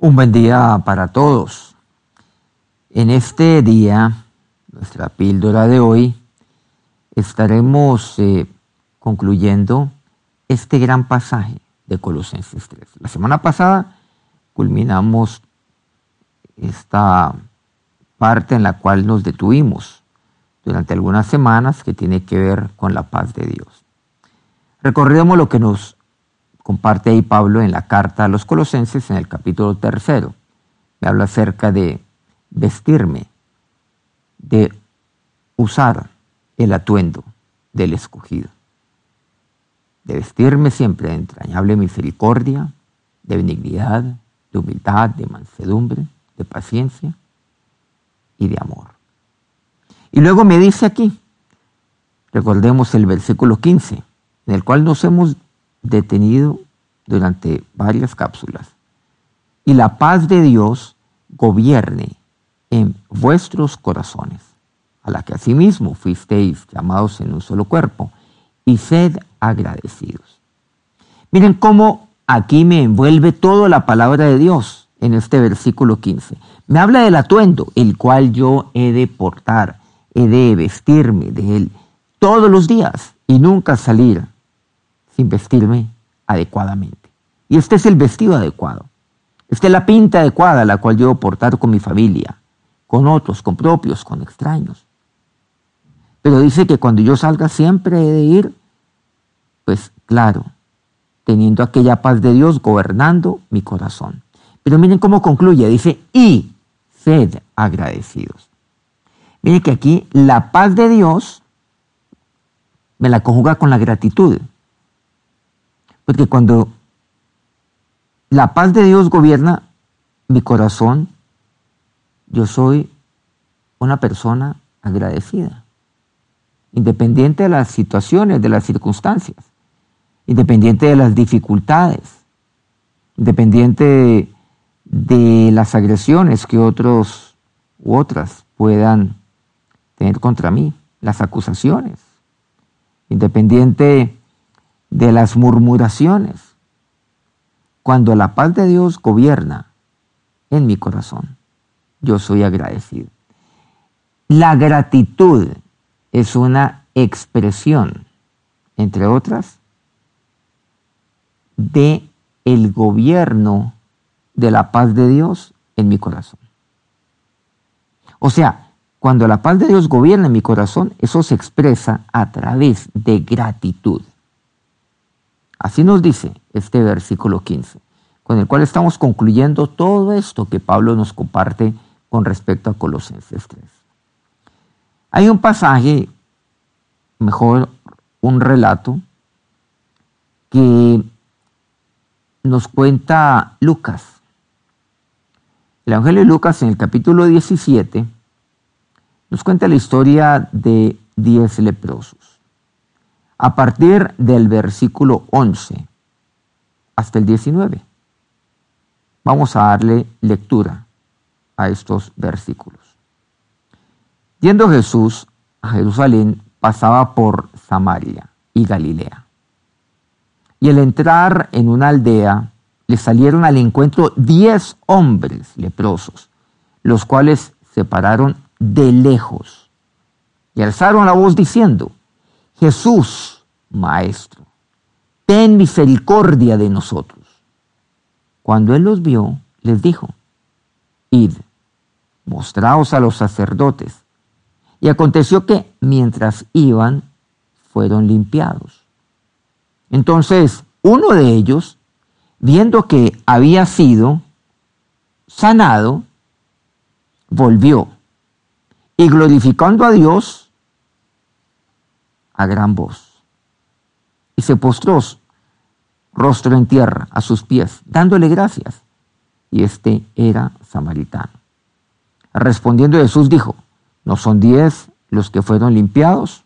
Un buen día para todos. En este día, nuestra píldora de hoy, estaremos eh, concluyendo este gran pasaje de Colosenses 3. La semana pasada culminamos esta parte en la cual nos detuvimos durante algunas semanas que tiene que ver con la paz de Dios. Recordemos lo que nos comparte ahí Pablo en la carta a los colosenses en el capítulo tercero. Me habla acerca de vestirme, de usar el atuendo del escogido, de vestirme siempre de entrañable misericordia, de benignidad, de humildad, de mansedumbre, de paciencia y de amor. Y luego me dice aquí, recordemos el versículo 15, en el cual nos hemos detenido durante varias cápsulas. Y la paz de Dios gobierne en vuestros corazones, a la que asimismo fuisteis llamados en un solo cuerpo, y sed agradecidos. Miren cómo aquí me envuelve toda la palabra de Dios en este versículo 15. Me habla del atuendo, el cual yo he de portar, he de vestirme de él todos los días y nunca salir sin vestirme adecuadamente. Y este es el vestido adecuado. Esta es la pinta adecuada la cual debo portar con mi familia, con otros, con propios, con extraños. Pero dice que cuando yo salga siempre he de ir, pues claro, teniendo aquella paz de Dios gobernando mi corazón. Pero miren cómo concluye, dice, y sed agradecidos. Miren que aquí la paz de Dios me la conjuga con la gratitud. Porque cuando la paz de Dios gobierna mi corazón, yo soy una persona agradecida, independiente de las situaciones, de las circunstancias, independiente de las dificultades, independiente de, las agresiones que otros u otras puedan tener contra mí, las acusaciones, independiente de las murmuraciones. Cuando la paz de Dios gobierna en mi corazón, yo soy agradecido. La gratitud es una expresión, entre otras, de el gobierno de la paz de Dios en mi corazón. O sea, cuando la paz de Dios gobierna en mi corazón, eso se expresa a través de gratitud. Así nos dice este versículo 15, con el cual estamos concluyendo todo esto que Pablo nos comparte con respecto a Colosenses 3. Hay un pasaje, mejor un relato, que nos cuenta Lucas. El Evangelio de Lucas en el capítulo 17 nos cuenta la historia de diez leprosos a partir del versículo 11 hasta el 19. Vamos a darle lectura a estos versículos. Yendo Jesús a Jerusalén, pasaba por Samaria y Galilea. Y al entrar en una aldea, le salieron al encuentro diez hombres leprosos, los cuales se pararon de lejos y alzaron la voz diciendo, Jesús, Maestro, ten misericordia de nosotros. Cuando él los vio, les dijo, Id, mostraos a los sacerdotes. Y aconteció que mientras iban, fueron limpiados. Entonces, uno de ellos, viendo que había sido sanado, volvió y glorificando a Dios, a gran voz. Y se postró rostro en tierra a sus pies, dándole gracias. Y este era samaritano. Respondiendo Jesús dijo, ¿no son diez los que fueron limpiados?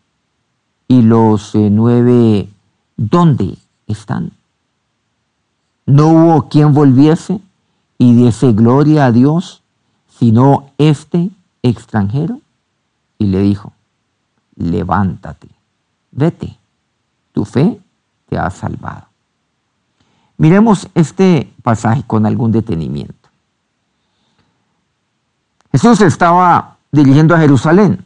¿Y los eh, nueve dónde están? No hubo quien volviese y diese gloria a Dios, sino este extranjero. Y le dijo, levántate vete, tu fe te ha salvado. Miremos este pasaje con algún detenimiento. Jesús estaba dirigiendo a Jerusalén,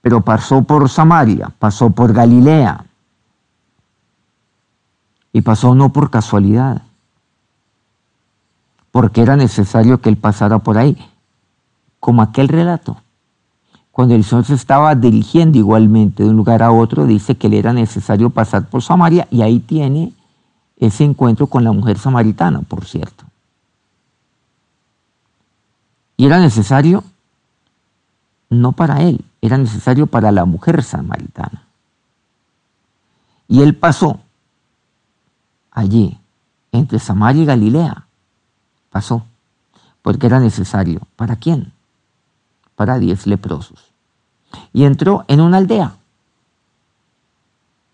pero pasó por Samaria, pasó por Galilea y pasó no por casualidad, porque era necesario que él pasara por ahí, como aquel relato. Cuando el Señor se estaba dirigiendo igualmente de un lugar a otro, dice que le era necesario pasar por Samaria y ahí tiene ese encuentro con la mujer samaritana, por cierto. Y era necesario no para él, era necesario para la mujer samaritana. Y él pasó allí, entre Samaria y Galilea. Pasó, porque era necesario. ¿Para quién? Para diez leprosos. Y entró en una aldea.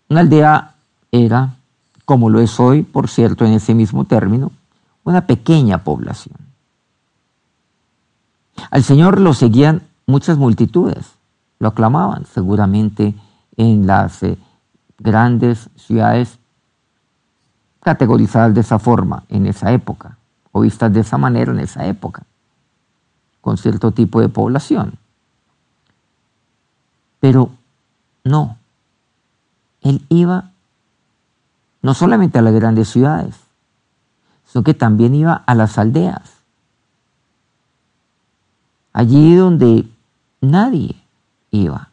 Una aldea era, como lo es hoy, por cierto, en ese mismo término, una pequeña población. Al Señor lo seguían muchas multitudes, lo aclamaban seguramente en las eh, grandes ciudades categorizadas de esa forma en esa época, o vistas de esa manera en esa época, con cierto tipo de población. Pero no, él iba no solamente a las grandes ciudades, sino que también iba a las aldeas allí donde nadie iba,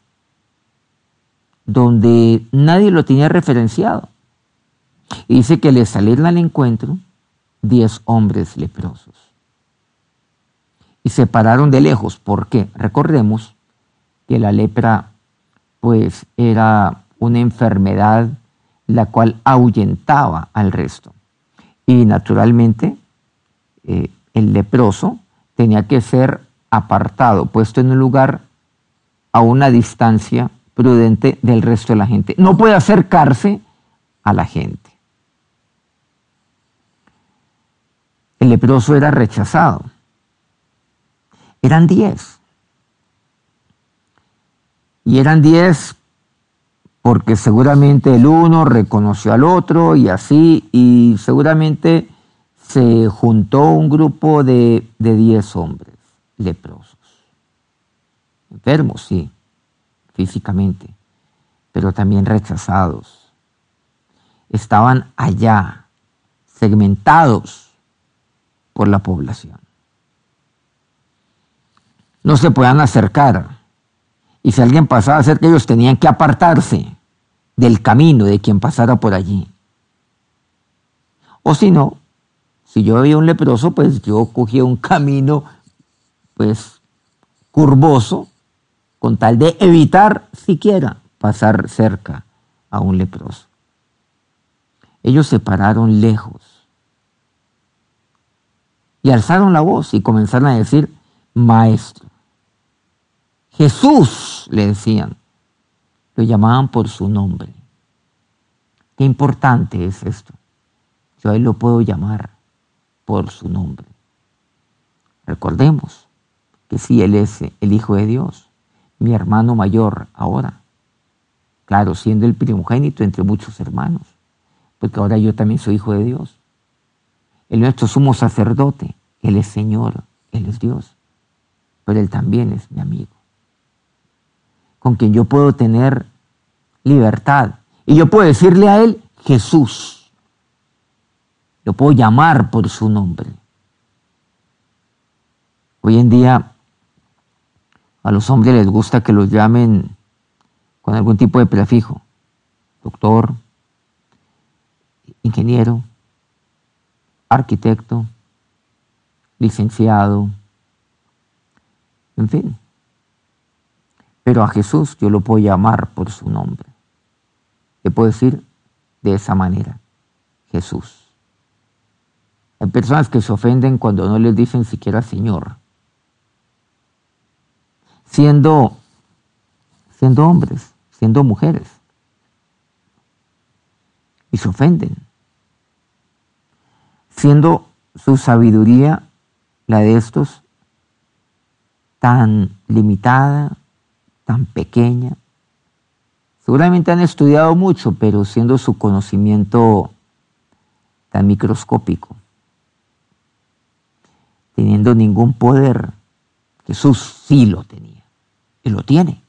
donde nadie lo tenía referenciado. Y dice que le salieron al encuentro diez hombres leprosos. Y se pararon de lejos. ¿Por qué? Recordemos que la lepra pues era una enfermedad la cual ahuyentaba al resto. Y naturalmente eh, el leproso tenía que ser apartado, puesto en un lugar a una distancia prudente del resto de la gente. No puede acercarse a la gente. El leproso era rechazado. Eran diez. Y eran diez porque seguramente el uno reconoció al otro y así, y seguramente se juntó un grupo de, de diez hombres leprosos. Enfermos, sí, físicamente, pero también rechazados. Estaban allá, segmentados por la población. No se podían acercar. Y si alguien pasaba cerca, ellos tenían que apartarse del camino de quien pasara por allí. O si no, si yo veía un leproso, pues yo cogía un camino pues curvoso con tal de evitar siquiera pasar cerca a un leproso. Ellos se pararon lejos y alzaron la voz y comenzaron a decir, maestro. Jesús, le decían, lo llamaban por su nombre. Qué importante es esto. Yo a él lo puedo llamar por su nombre. Recordemos, que sí, Él es el Hijo de Dios, mi hermano mayor ahora. Claro, siendo el primogénito entre muchos hermanos, porque ahora yo también soy Hijo de Dios. El nuestro sumo sacerdote, Él es Señor, Él es Dios, pero Él también es mi amigo, con quien yo puedo tener libertad. Y yo puedo decirle a Él, Jesús. Lo puedo llamar por su nombre. Hoy en día a los hombres les gusta que los llamen con algún tipo de prefijo. Doctor, ingeniero, arquitecto, licenciado, en fin. Pero a Jesús yo lo puedo llamar por su nombre. Le puedo decir de esa manera, Jesús. Hay personas que se ofenden cuando no les dicen siquiera Señor siendo, siendo hombres, siendo mujeres. Y se ofenden. Siendo su sabiduría, la de estos, tan limitada, tan pequeña. Seguramente han estudiado mucho, pero siendo su conocimiento tan microscópico, teniendo ningún poder Jesús sí lo tenía y lo tiene.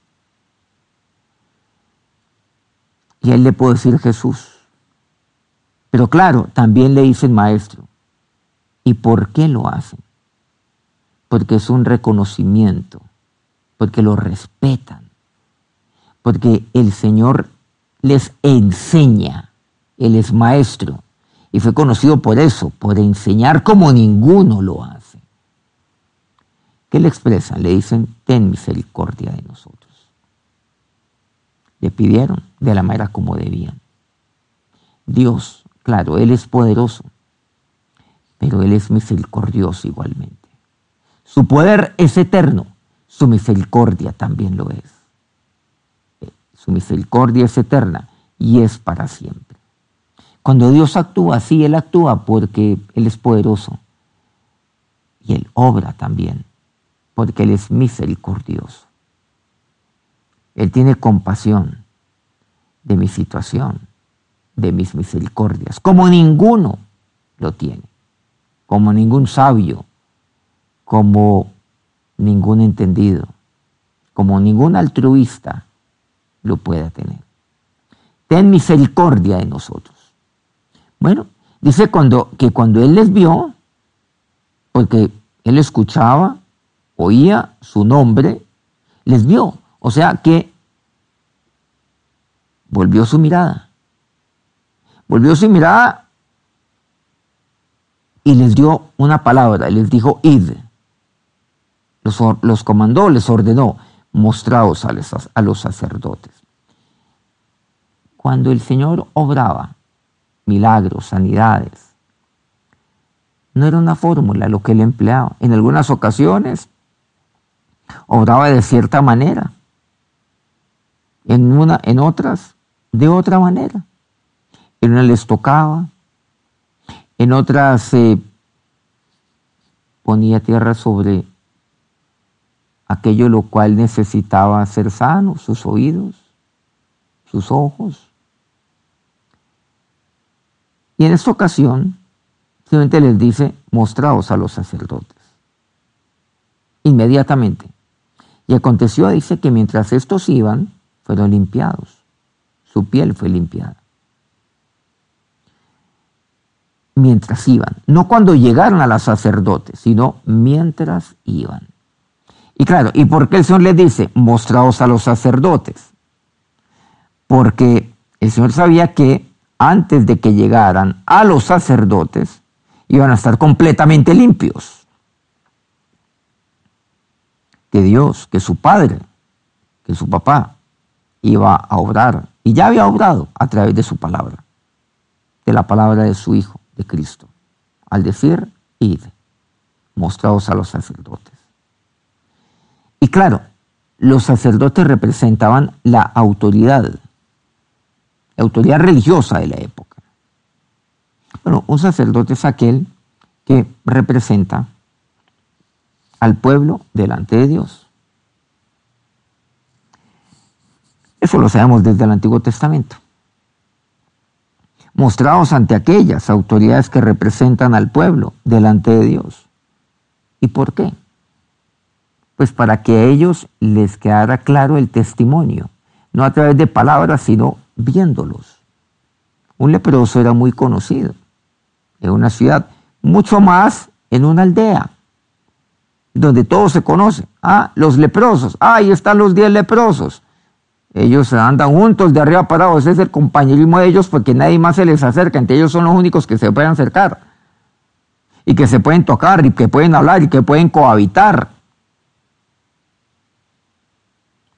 Y él le puedo decir Jesús. Pero claro, también le dicen maestro. ¿Y por qué lo hacen? Porque es un reconocimiento, porque lo respetan, porque el Señor les enseña, Él es maestro, y fue conocido por eso, por enseñar como ninguno lo hace. ¿Qué le expresan? Le dicen, ten misericordia de nosotros. Le pidieron de la manera como debían. Dios, claro, Él es poderoso, pero Él es misericordioso igualmente. Su poder es eterno, su misericordia también lo es. Su misericordia es eterna y es para siempre. Cuando Dios actúa, sí, Él actúa porque Él es poderoso. Y Él obra también porque Él es misericordioso. Él tiene compasión de mi situación, de mis misericordias, como ninguno lo tiene, como ningún sabio, como ningún entendido, como ningún altruista lo pueda tener. Ten misericordia de nosotros. Bueno, dice cuando, que cuando Él les vio, porque Él escuchaba, oía su nombre, les vio. O sea que volvió su mirada. Volvió su mirada y les dio una palabra, les dijo, id. Los, los comandó, les ordenó, mostraos a los sacerdotes. Cuando el Señor obraba milagros, sanidades, no era una fórmula lo que él empleaba. En algunas ocasiones obraba de cierta manera, en, una, en otras de otra manera. En unas les tocaba, en otras se ponía tierra sobre aquello lo cual necesitaba ser sano, sus oídos, sus ojos. Y en esta ocasión, simplemente les dice, mostraos a los sacerdotes. Inmediatamente. Y aconteció, dice, que mientras estos iban, fueron limpiados. Su piel fue limpiada. Mientras iban. No cuando llegaron a los sacerdotes, sino mientras iban. Y claro, ¿y por qué el Señor les dice, mostraos a los sacerdotes? Porque el Señor sabía que antes de que llegaran a los sacerdotes, iban a estar completamente limpios. Que Dios, que su Padre, que su papá iba a obrar, y ya había obrado a través de su palabra, de la palabra de su Hijo, de Cristo, al decir, id, mostraos a los sacerdotes. Y claro, los sacerdotes representaban la autoridad, la autoridad religiosa de la época. Bueno, un sacerdote es aquel que representa al pueblo delante de Dios. Eso lo sabemos desde el Antiguo Testamento. Mostrados ante aquellas autoridades que representan al pueblo delante de Dios. ¿Y por qué? Pues para que a ellos les quedara claro el testimonio, no a través de palabras, sino viéndolos. Un leproso era muy conocido en una ciudad, mucho más en una aldea, donde todos se conocen. Ah, los leprosos, ah, ahí están los diez leprosos. Ellos andan juntos de arriba para abajo, ese es el compañerismo de ellos porque nadie más se les acerca, entre ellos son los únicos que se pueden acercar y que se pueden tocar y que pueden hablar y que pueden cohabitar.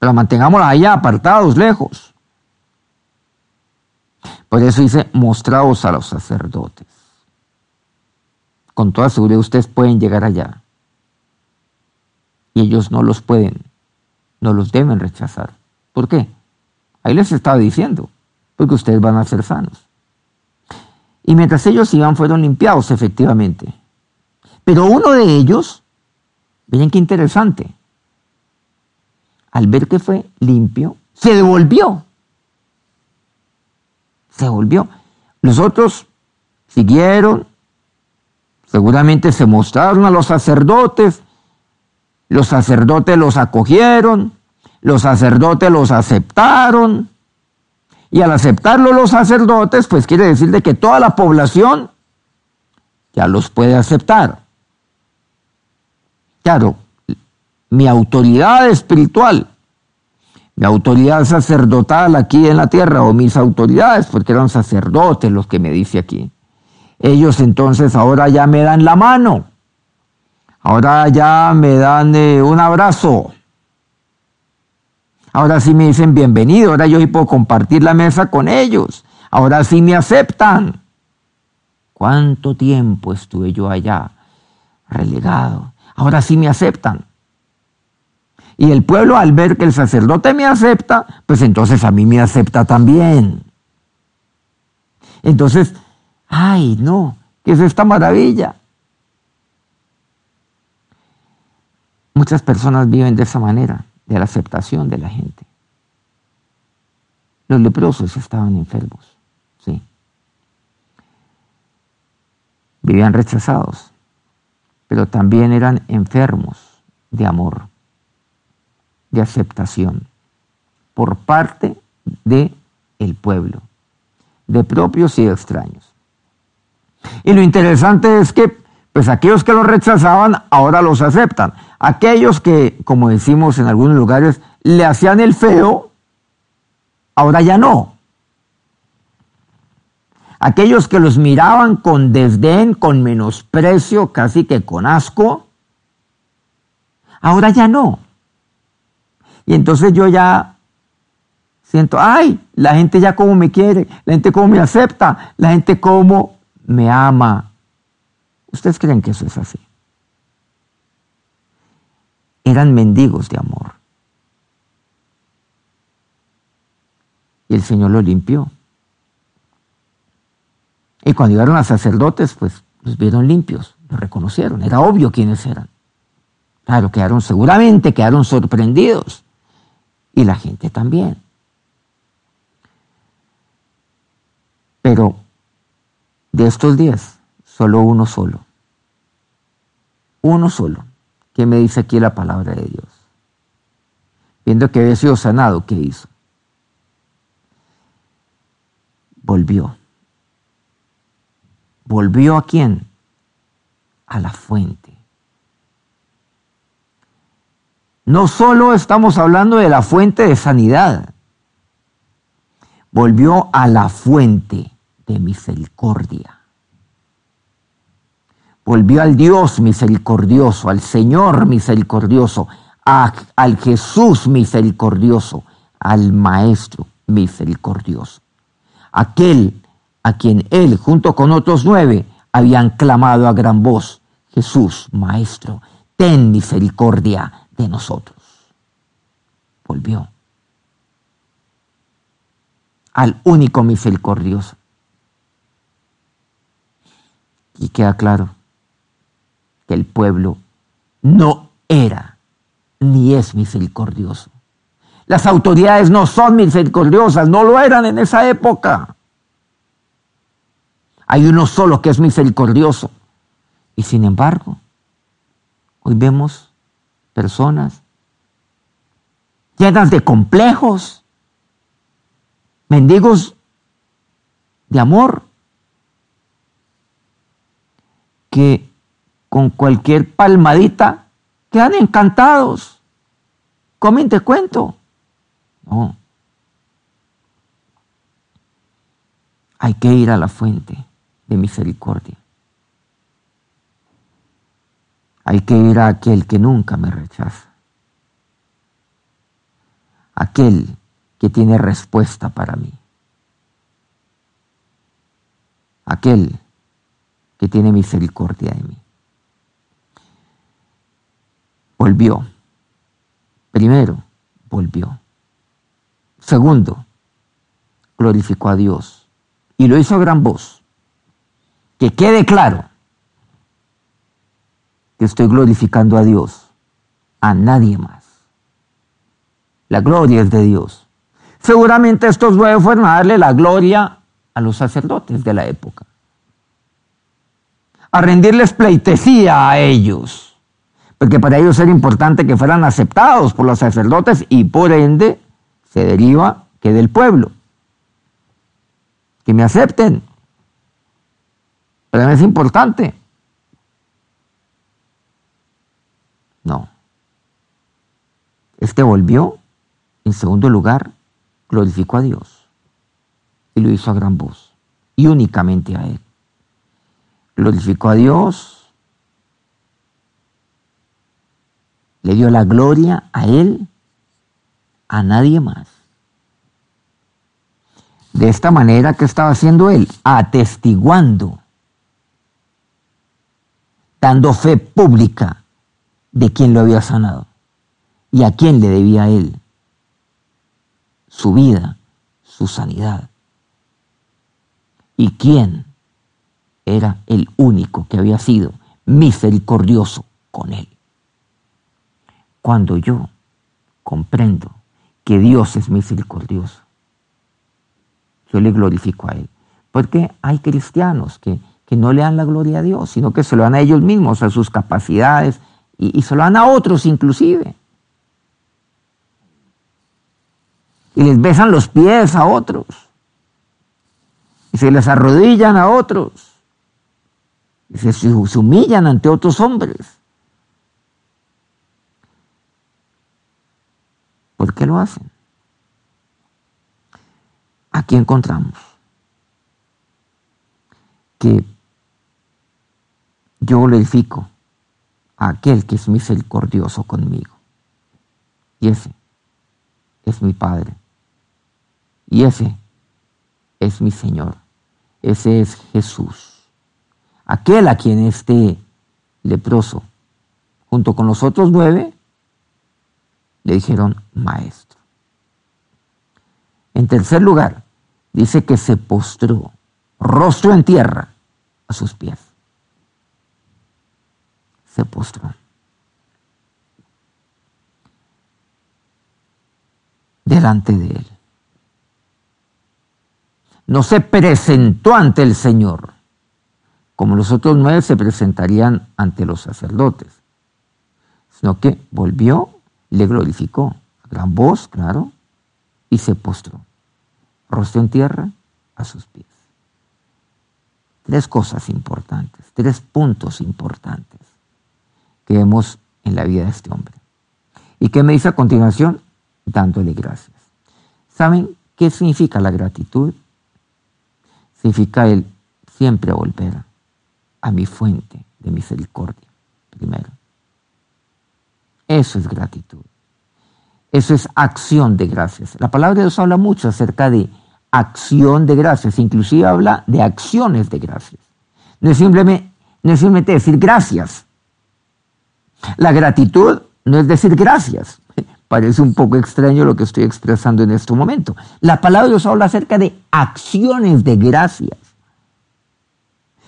Pero mantengámosla allá, apartados, lejos. Por eso dice, mostraos a los sacerdotes. Con toda seguridad ustedes pueden llegar allá. Y ellos no los pueden, no los deben rechazar. ¿Por qué? Ahí les estaba diciendo, porque ustedes van a ser sanos. Y mientras ellos iban, fueron limpiados, efectivamente. Pero uno de ellos, miren qué interesante, al ver que fue limpio, se devolvió. Se devolvió. Los otros siguieron, seguramente se mostraron a los sacerdotes, Los sacerdotes los acogieron, los sacerdotes los aceptaron, y al aceptarlo los sacerdotes, pues quiere decir de que toda la población ya los puede aceptar. Claro, mi autoridad espiritual, mi autoridad sacerdotal aquí en la tierra, o mis autoridades, porque eran sacerdotes los que me dice aquí. Ellos entonces ahora ya me dan la mano, ahora ya me dan eh, un abrazo, ahora sí me dicen bienvenido, ahora yo puedo compartir la mesa con ellos, ahora sí me aceptan. ¿Cuánto tiempo estuve yo allá relegado? Ahora sí me aceptan. Y el pueblo al ver que el sacerdote me acepta, pues entonces a mí me acepta también. Entonces, ay, no, ¿qué es esta maravilla? Muchas personas viven de esa manera, de la aceptación de la gente. Los leprosos estaban enfermos vivían rechazados, pero también eran enfermos de amor, de aceptación, por parte de el pueblo, de propios y de extraños. Y lo interesante es que, pues aquellos que los rechazaban ahora los aceptan. Aquellos que, como decimos en algunos lugares, le hacían el feo, ahora ya no. Aquellos que los miraban con desdén, con menosprecio, casi que con asco, ahora ya no. Y entonces yo ya siento, ay, la gente ya como me quiere, la gente como me acepta, la gente como me ama. ¿Ustedes creen que eso es así? Eran mendigos de amor. Y el Señor lo limpió. Y cuando llegaron a sacerdotes, pues los vieron limpios, los reconocieron, era obvio quiénes eran. Claro, quedaron seguramente, quedaron sorprendidos. Y la gente también. Pero de estos diez, solo uno solo. Uno solo. ¿Qué me dice aquí la palabra de Dios? Viendo que había sido sanado, ¿qué hizo? Volvió volvió a quién? A la fuente. No solo estamos hablando de la fuente de sanidad, volvió a la fuente de misericordia. Volvió al Dios misericordioso, al Señor misericordioso, al Jesús misericordioso, al Maestro misericordioso. Aquel a quien él junto con otros nueve habían clamado a gran voz, Jesús, Maestro, ten misericordia de nosotros. Volvió al único misericordioso. Y queda claro que el pueblo no era ni es misericordioso. Las autoridades no son misericordiosas, no lo eran en esa época. Hay uno solo que es misericordioso. Y sin embargo, hoy vemos personas llenas de complejos, mendigos de amor, que con cualquier palmadita quedan encantados. Comen te cuento. No. Hay que ir a la fuente de misericordia. Hay que ir a aquel que nunca me rechaza. Aquel que tiene respuesta para mí. Aquel que tiene misericordia de mí. Volvió. Primero, volvió. Segundo, glorificó a Dios. Y lo hizo a gran voz que quede claro que estoy glorificando a Dios, a nadie más. La gloria es de Dios. Seguramente estos nueve fueron a darle la gloria a los sacerdotes de la época, a rendirles pleitesía a ellos, porque para ellos era importante que fueran aceptados por los sacerdotes y por ende se deriva que del pueblo. Que me acepten. Para mí es importante. No. Este volvió, en segundo lugar, glorificó a Dios y lo hizo a gran voz y únicamente a Él. Glorificó a Dios, le dio la gloria a Él, a nadie más. De esta manera, ¿qué estaba haciendo Él? Atestiguando, dando fe pública de quien lo había sanado y a quién le debía Él su vida, su sanidad. ¿Y quién era el único que había sido misericordioso con él? Cuando yo comprendo que Dios es misericordioso, yo le glorifico a Él. Porque hay cristianos que, no le dan la gloria a Dios, sino que se lo dan a ellos mismos, a sus capacidades, y, se lo dan a otros inclusive. Y les besan los pies a otros y se les arrodillan a otros y se, humillan ante otros hombres. ¿Por qué lo hacen? Aquí encontramos que yo glorifico aquel que es misericordioso conmigo. Y ese es mi Padre. Y ese es mi Señor. Ese es Jesús. Aquel a quien este leproso, junto con los otros nueve, le dijeron maestro. En tercer lugar, dice que se postró, rostro en tierra, a sus pies. Se postró. Delante de él no se presentó ante el Señor, como los otros nueve se presentarían ante los sacerdotes, sino que volvió, le glorificó, a gran voz, claro, y se postró, rostro en tierra a sus pies. Tres cosas importantes, tres puntos importantes que vemos en la vida de este hombre. ¿Y qué me dice a continuación? Dándole gracias. ¿Saben qué significa la gratitud? significa el siempre volver a mi fuente de misericordia, primero. Eso es gratitud. Eso es acción de gracias. La palabra de Dios habla mucho acerca de acción de gracias, inclusive habla de acciones de gracias. No es simplemente, no es simplemente decir gracias. La gratitud no es decir gracias. Parece un poco extraño lo que estoy expresando en este momento. La palabra de Dios habla acerca de acciones de gracias.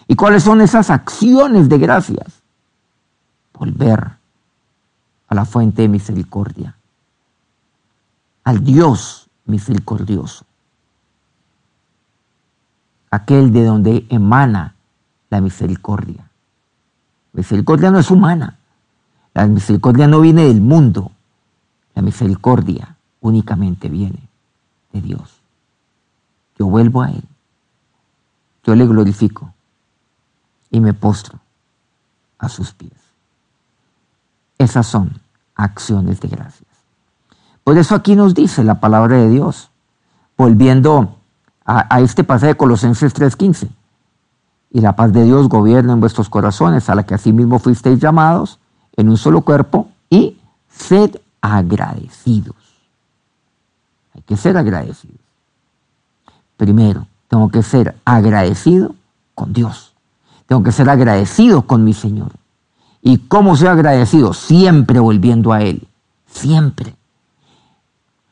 ¿Y cuáles son esas acciones de gracias? Volver a la fuente de misericordia, al Dios misericordioso, aquel de donde emana la misericordia. Misericordia no es humana, la misericordia no viene del mundo, la misericordia únicamente viene de Dios. Yo vuelvo a Él. Yo le glorifico y me postro a sus pies. Esas son acciones de gracias. Por eso aquí nos dice la palabra de Dios, volviendo a, este pasaje de Colosenses 3:15. Y la paz de Dios gobierna en vuestros corazones, a la que asimismo fuisteis llamados en un solo cuerpo, y sed agradecidos. Hay que ser agradecidos. Primero, tengo que ser agradecido con Dios. Tengo que ser agradecido con mi Señor. ¿Y cómo ser agradecido? Siempre volviendo a Él. Siempre.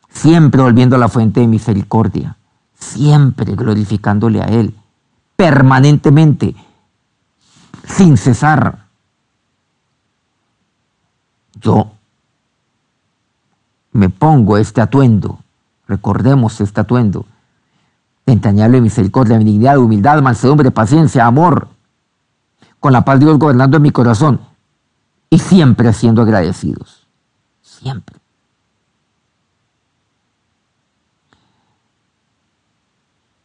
Siempre volviendo a la fuente de misericordia. Siempre glorificándole a Él. Permanentemente. Sin cesar. Yo me pongo este atuendo, recordemos este atuendo, entrañable misericordia, benignidad, humildad, mansedumbre, paciencia, amor, con la paz de Dios gobernando en mi corazón. y siempre siendo agradecidos. Siempre.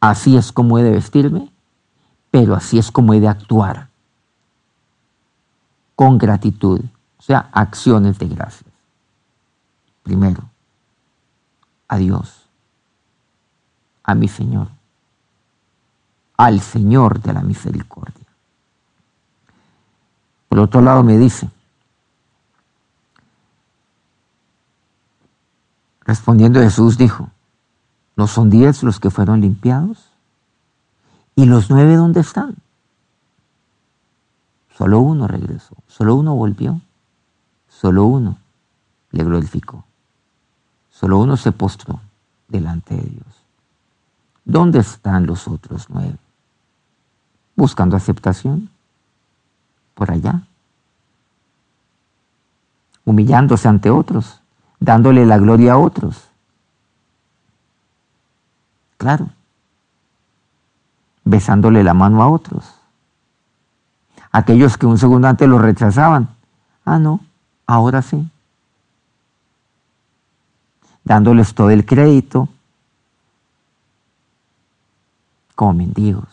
Así es como he de vestirme, pero así es como he de actuar. Con gratitud, o sea, acciones de gracias. Primero, a Dios, a mi Señor, al Señor de la misericordia. Por otro lado me dice, respondiendo Jesús dijo, ¿no son diez los que fueron limpiados? ¿Y los nueve dónde están? Solo uno regresó, solo uno volvió, solo uno le glorificó, solo uno se postró delante de Dios. ¿Dónde están los otros nueve? Buscando aceptación. Por allá. Humillándose ante otros. Dándole la gloria a otros. Claro. Besándole la mano a otros. Aquellos que un segundo antes lo rechazaban. Ah, no, ahora sí. Dándoles todo el crédito, como mendigos,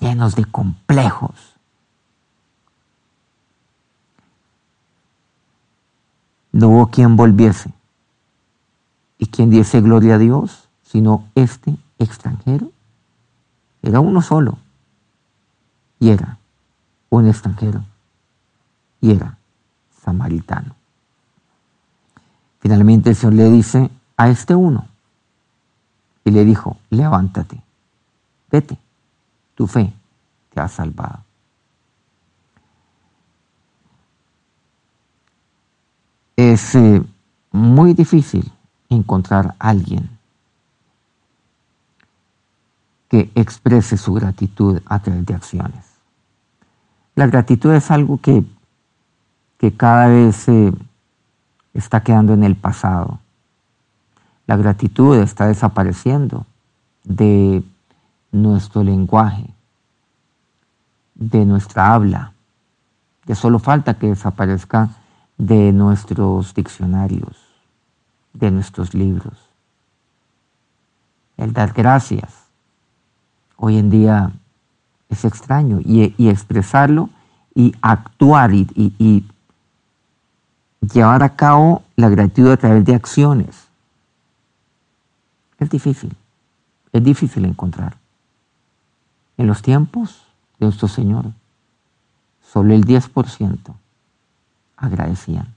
llenos de complejos. No hubo quien volviese y quien diese gloria a Dios, sino este extranjero. Era uno solo y era un extranjero y era samaritano. Finalmente el Señor le dice a este uno, y le dijo, levántate, vete, tu fe te ha salvado. Es eh, muy difícil encontrar a alguien que exprese su gratitud a través de acciones. La gratitud es algo que, que cada vez eh, está quedando en el pasado. La gratitud está desapareciendo de nuestro lenguaje, de nuestra habla. Ya solo falta que desaparezca de nuestros diccionarios, de nuestros libros. El dar gracias hoy en día es extraño y, expresarlo y actuar y llevar a cabo la gratitud a través de acciones es difícil, es difícil encontrar. En los tiempos de nuestro Señor, solo el 10% agradecían,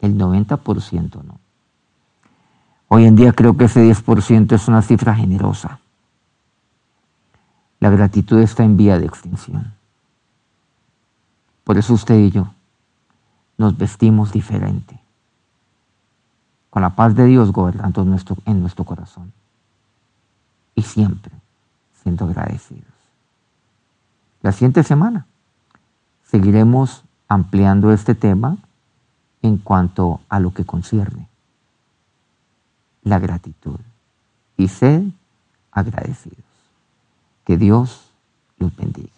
el 90% no. Hoy en día creo que ese 10% es una cifra generosa. La gratitud está en vía de extinción. Por eso usted y yo nos vestimos diferente con la paz de Dios gobernando en nuestro corazón. Y siempre siendo agradecidos. La siguiente semana seguiremos ampliando este tema en cuanto a lo que concierne la gratitud. Y sed agradecidos. Que Dios los bendiga.